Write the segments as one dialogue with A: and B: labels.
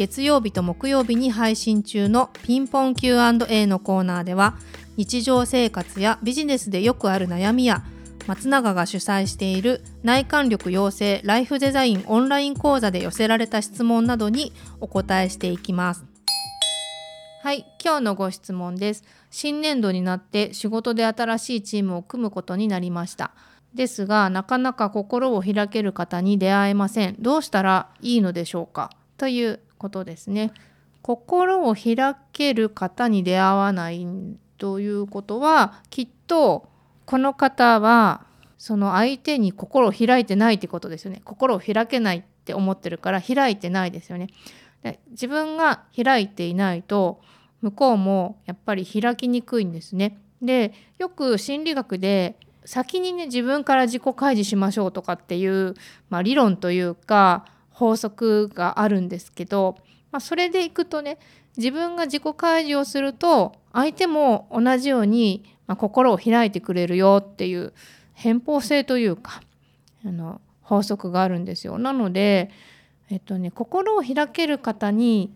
A: 月曜日と木曜日に配信中のピンポン Q&A のコーナーでは日常生活やビジネスでよくある悩みや松永が主催している内観力養成ライフデザインオンライン講座で寄せられた質問などにお答えしていきます。はい、今日のご質問です。新年度になって仕事で新しいチームを組むことになりました。ですが、なかなか心を開ける方に出会えません。どうしたらいいのでしょうか？ということですね。心を開ける方に出会わないということはきっとこの方はその相手に心を開いてないってことですよね。心を開けないって思ってるから開いてないですよね。で自分が開いていないと向こうもやっぱり開きにくいんですね。でよく心理学で先にね自分から自己開示しましょうとかっていう、まあ、理論というか法則があるんですけど、まあ、それでいくとね自分が自己開示をすると相手も同じように、ま、心を開いてくれるよっていう偏方性というかあの法則があるんですよ。なので、えっとね、心を開ける方に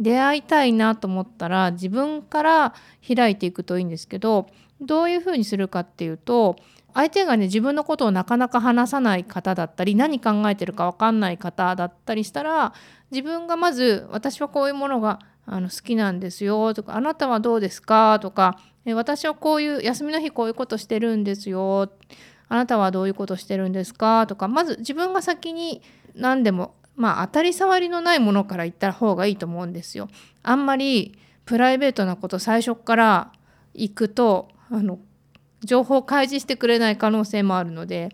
A: 出会いたいなと思ったら自分から開いていくといいんですけどどういうふうにするかっていうと相手がね自分のことをなかなか話さない方だったり何考えてるか分かんない方だったりしたら自分がまず私はこういうものがあの好きなんですよとかあなたはどうですかとか私はこういう休みの日こういうことしてるんですよあなたはどういうことしてるんですかとかまず自分が先に何でもまあ当たり障りのないものから言った方がいいと思うんですよ。あんまりプライベートなこと最初から行くとあの情報開示してくれない可能性もあるので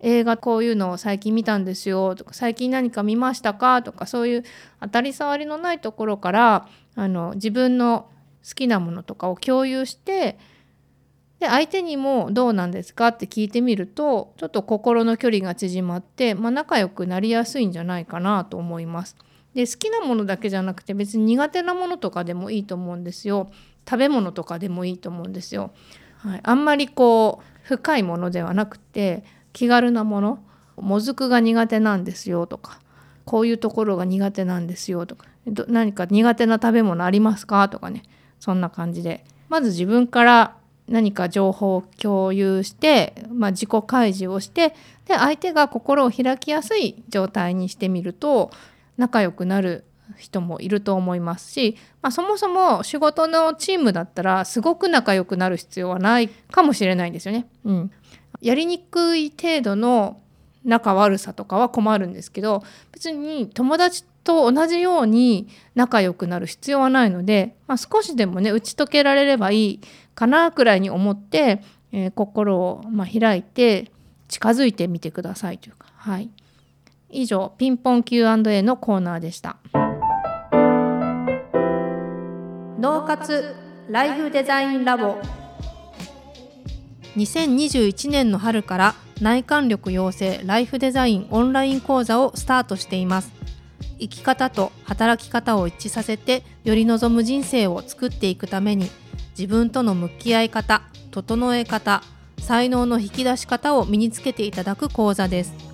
A: 映画こういうのを最近見たんですよとか最近何か見ましたか？とかそういう当たり障りのないところからあの自分の好きなものとかを共有してで相手にもどうなんですか？って聞いてみるとちょっと心の距離が縮まって、まあ、仲良くなりやすいんじゃないかなと思います。で好きなものだけじゃなくて別に苦手なものとかでもいいと思うんですよ。食べ物とかでもいいと思うんですよ。はい、あんまりこう深いものではなくて気軽なものもずくが苦手なんですよとかこういうところが苦手なんですよとか何か苦手な食べ物ありますかとかねそんな感じでまず自分から何か情報を共有して、まあ、自己開示をしてで相手が心を開きやすい状態にしてみると仲良くなる人もいると思いますし、まあ、そもそも仕事のチームだったらすごく仲良くなる必要はないかもしれないんですよね。うん、やりにくい程度の仲悪さとかは困るんですけど別に友達と同じように仲良くなる必要はないので、まあ、少しでもね打ち解けられればいいかなくらいに思って、えー、心をま開いて近づいてみてくださいというかはい以上ピンポン Q&A のコーナーでした。脳活ライフデザインラボ。2021年の春から内観力養成ライフデザインオンライン講座をスタートしています。生き方と働き方を一致させてより望む人生を作っていくために自分との向き合い方整え方才能の引き出し方を身につけていただく講座です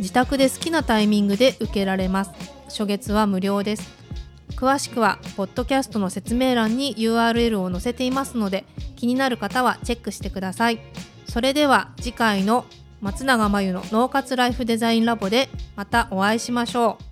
A: 自宅で好きなタイミングで受けられます。初月は無料です。詳しくはポッドキャストの説明欄に URL を載せていますので気になる方はチェックしてください。それでは次回の松永真由の脳活ライフデザインラボでまたお会いしましょう。